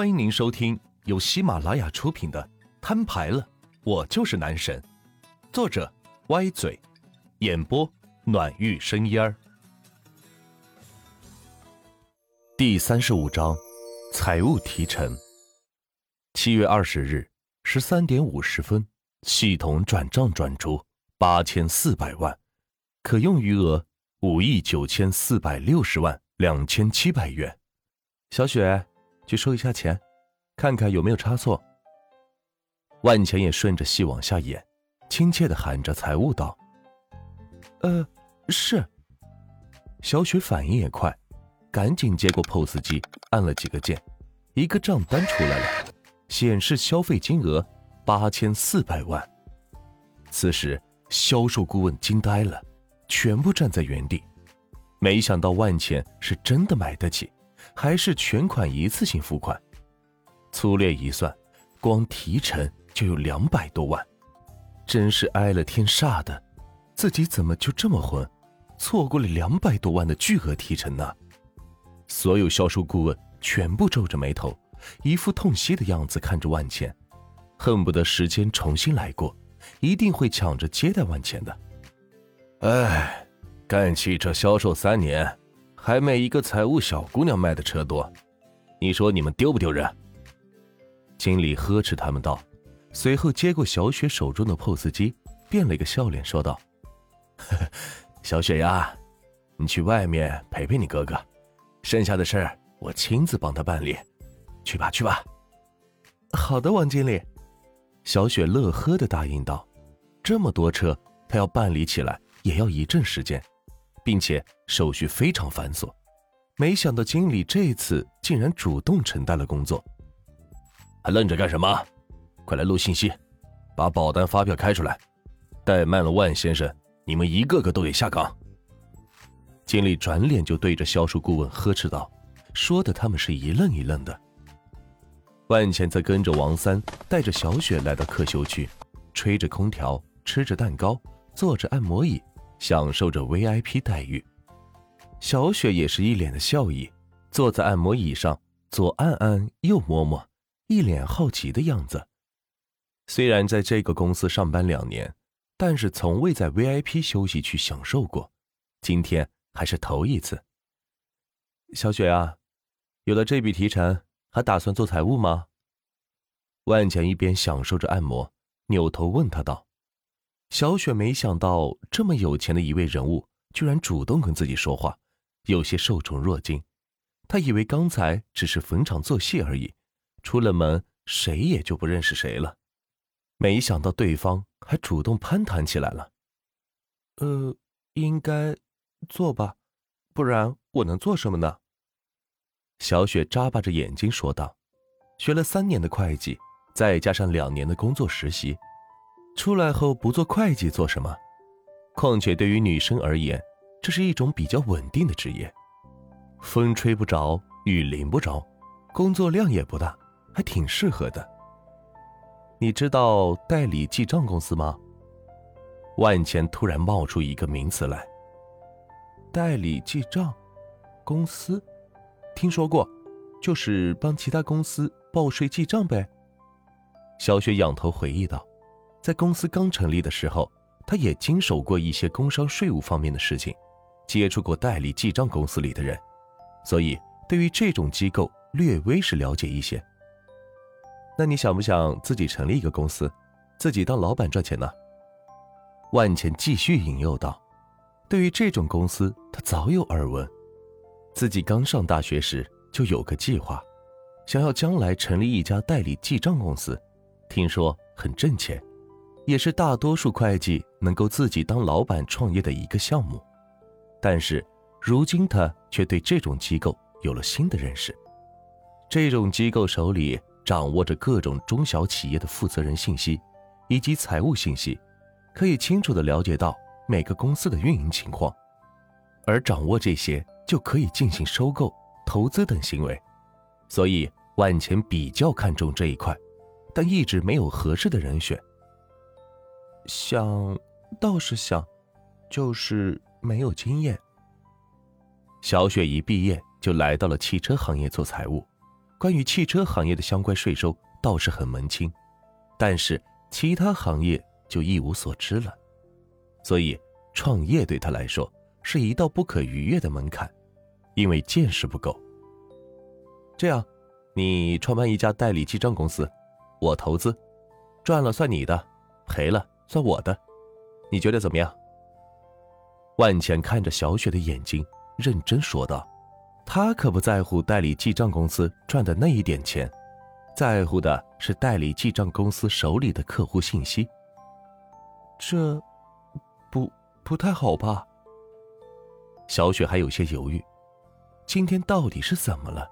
欢迎您收听由喜马拉雅出品的《摊牌了，我就是男神》，作者歪嘴，演播暖玉生烟儿。第三十五章，财务提成。七月二十日十三点五十分，系统转账转出八千四百万，可用余额五亿九千四百六十万两千七百元。小雪。去收一下钱，看看有没有差错。万钱也顺着戏往下演，亲切的喊着财务道：“呃，是。”小雪反应也快，赶紧接过 POS 机，按了几个键，一个账单出来了，显示消费金额八千四百万。此时，销售顾问惊呆了，全部站在原地，没想到万钱是真的买得起。还是全款一次性付款，粗略一算，光提成就有两百多万，真是挨了天煞的。自己怎么就这么混，错过了两百多万的巨额提成呢？所有销售顾问全部皱着眉头，一副痛惜的样子看着万钱，恨不得时间重新来过，一定会抢着接待万钱的。哎，干汽车销售三年。还没一个财务小姑娘卖的车多，你说你们丢不丢人？经理呵斥他们道，随后接过小雪手中的 POS 机，变了一个笑脸说道：“呵呵小雪呀，你去外面陪陪你哥哥，剩下的事儿我亲自帮他办理，去吧去吧。”好的，王经理。小雪乐呵的答应道：“这么多车，他要办理起来也要一阵时间。”并且手续非常繁琐，没想到经理这次竟然主动承担了工作，还愣着干什么？快来录信息，把保单发票开出来！怠慢了万先生，你们一个个都得下岗！经理转脸就对着销售顾问呵斥道，说的他们是一愣一愣的。万茜则跟着王三，带着小雪来到客休区，吹着空调，吃着蛋糕，坐着按摩椅。享受着 VIP 待遇，小雪也是一脸的笑意，坐在按摩椅上，左按按，右摸摸，一脸好奇的样子。虽然在这个公司上班两年，但是从未在 VIP 休息区享受过，今天还是头一次。小雪啊，有了这笔提成，还打算做财务吗？万强一边享受着按摩，扭头问他道。小雪没想到这么有钱的一位人物居然主动跟自己说话，有些受宠若惊。她以为刚才只是逢场作戏而已，出了门谁也就不认识谁了。没想到对方还主动攀谈起来了。呃，应该做吧，不然我能做什么呢？小雪眨巴着眼睛说道：“学了三年的会计，再加上两年的工作实习。”出来后不做会计做什么？况且对于女生而言，这是一种比较稳定的职业，风吹不着，雨淋不着，工作量也不大，还挺适合的。你知道代理记账公司吗？万钱突然冒出一个名词来。代理记账公司，听说过，就是帮其他公司报税记账呗。小雪仰头回忆道。在公司刚成立的时候，他也经手过一些工商税务方面的事情，接触过代理记账公司里的人，所以对于这种机构略微是了解一些。那你想不想自己成立一个公司，自己当老板赚钱呢？万钱继续引诱道：“对于这种公司，他早有耳闻，自己刚上大学时就有个计划，想要将来成立一家代理记账公司，听说很挣钱。”也是大多数会计能够自己当老板创业的一个项目，但是如今他却对这种机构有了新的认识。这种机构手里掌握着各种中小企业的负责人信息以及财务信息，可以清楚的了解到每个公司的运营情况，而掌握这些就可以进行收购、投资等行为。所以万钱比较看重这一块，但一直没有合适的人选。想倒是想，就是没有经验。小雪一毕业就来到了汽车行业做财务，关于汽车行业的相关税收倒是很门清，但是其他行业就一无所知了。所以创业对他来说是一道不可逾越的门槛，因为见识不够。这样，你创办一家代理记账公司，我投资，赚了算你的，赔了算我的，你觉得怎么样？万钱看着小雪的眼睛，认真说道：“他可不在乎代理记账公司赚的那一点钱，在乎的是代理记账公司手里的客户信息。这，不不太好吧？”小雪还有些犹豫，今天到底是怎么了？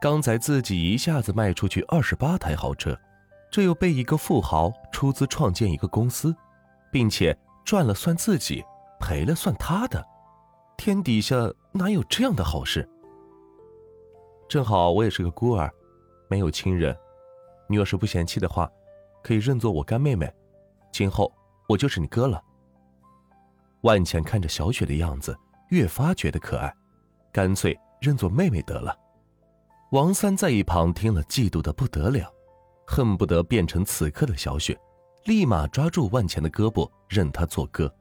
刚才自己一下子卖出去二十八台豪车，这又被一个富豪出资创建一个公司，并且赚了算自己。赔了算他的，天底下哪有这样的好事？正好我也是个孤儿，没有亲人，你要是不嫌弃的话，可以认作我干妹妹，今后我就是你哥了。万钱看着小雪的样子，越发觉得可爱，干脆认作妹妹得了。王三在一旁听了，嫉妒的不得了，恨不得变成此刻的小雪，立马抓住万钱的胳膊，认他做哥。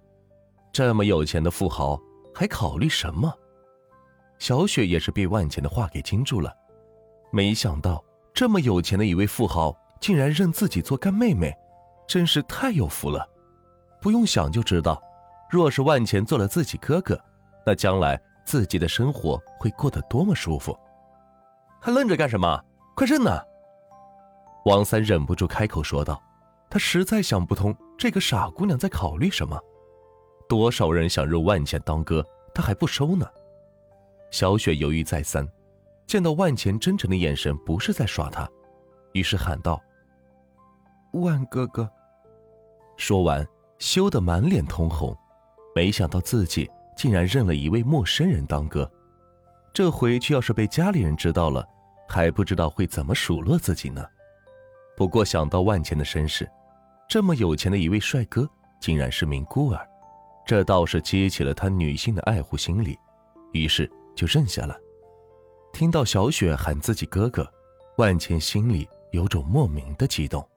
这么有钱的富豪还考虑什么？小雪也是被万钱的话给惊住了，没想到这么有钱的一位富豪竟然认自己做干妹妹，真是太有福了。不用想就知道，若是万钱做了自己哥哥，那将来自己的生活会过得多么舒服。还愣着干什么？快认呐！王三忍不住开口说道，他实在想不通这个傻姑娘在考虑什么。多少人想入万钱当哥，他还不收呢。小雪犹豫再三，见到万钱真诚的眼神不是在耍他，于是喊道：“万哥哥。”说完，羞得满脸通红。没想到自己竟然认了一位陌生人当哥，这回去要是被家里人知道了，还不知道会怎么数落自己呢。不过想到万钱的身世，这么有钱的一位帅哥，竟然是名孤儿。这倒是激起了他女性的爱护心理，于是就认下了。听到小雪喊自己哥哥，万茜心里有种莫名的激动。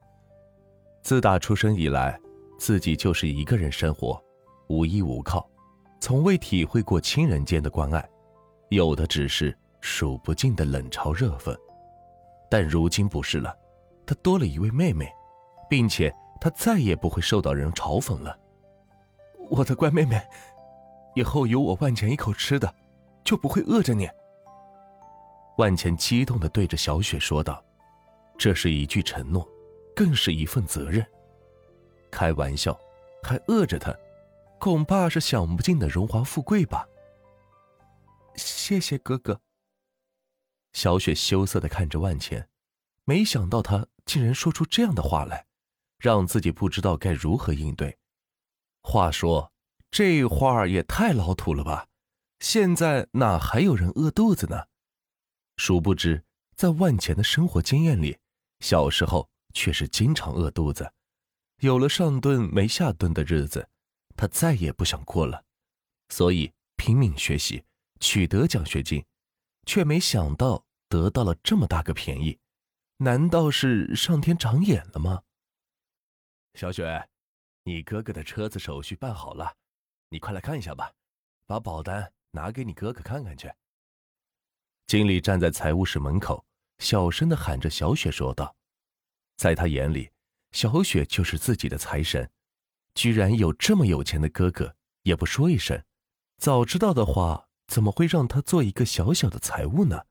自打出生以来，自己就是一个人生活，无依无靠，从未体会过亲人间的关爱，有的只是数不尽的冷嘲热讽。但如今不是了，他多了一位妹妹，并且他再也不会受到人嘲讽了。我的乖妹妹，以后有我万钱一口吃的，就不会饿着你。万钱激动的对着小雪说道：“这是一句承诺，更是一份责任。开玩笑，还饿着他，恐怕是享不尽的荣华富贵吧。”谢谢哥哥。小雪羞涩的看着万钱，没想到他竟然说出这样的话来，让自己不知道该如何应对。话说，这话也太老土了吧！现在哪还有人饿肚子呢？殊不知，在万钱的生活经验里，小时候却是经常饿肚子。有了上顿没下顿的日子，他再也不想过了，所以拼命学习，取得奖学金，却没想到得到了这么大个便宜。难道是上天长眼了吗？小雪。你哥哥的车子手续办好了，你快来看一下吧，把保单拿给你哥哥看看去。经理站在财务室门口，小声的喊着小雪说道：“在他眼里，小雪就是自己的财神，居然有这么有钱的哥哥，也不说一声。早知道的话，怎么会让他做一个小小的财务呢？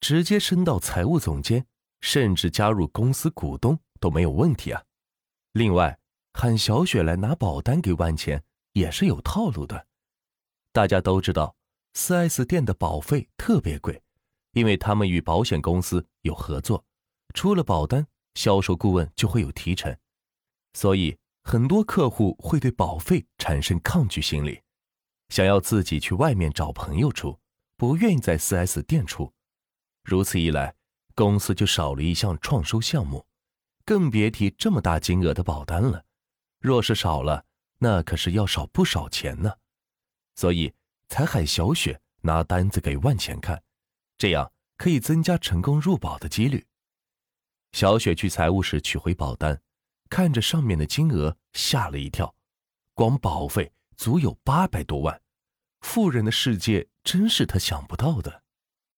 直接升到财务总监，甚至加入公司股东都没有问题啊。另外。”喊小雪来拿保单给万钱也是有套路的。大家都知道，4S 店的保费特别贵，因为他们与保险公司有合作，出了保单，销售顾问就会有提成，所以很多客户会对保费产生抗拒心理，想要自己去外面找朋友出，不愿意在 4S 店出。如此一来，公司就少了一项创收项目，更别提这么大金额的保单了。若是少了，那可是要少不少钱呢，所以才喊小雪拿单子给万钱看，这样可以增加成功入保的几率。小雪去财务室取回保单，看着上面的金额，吓了一跳。光保费足有八百多万，富人的世界真是他想不到的。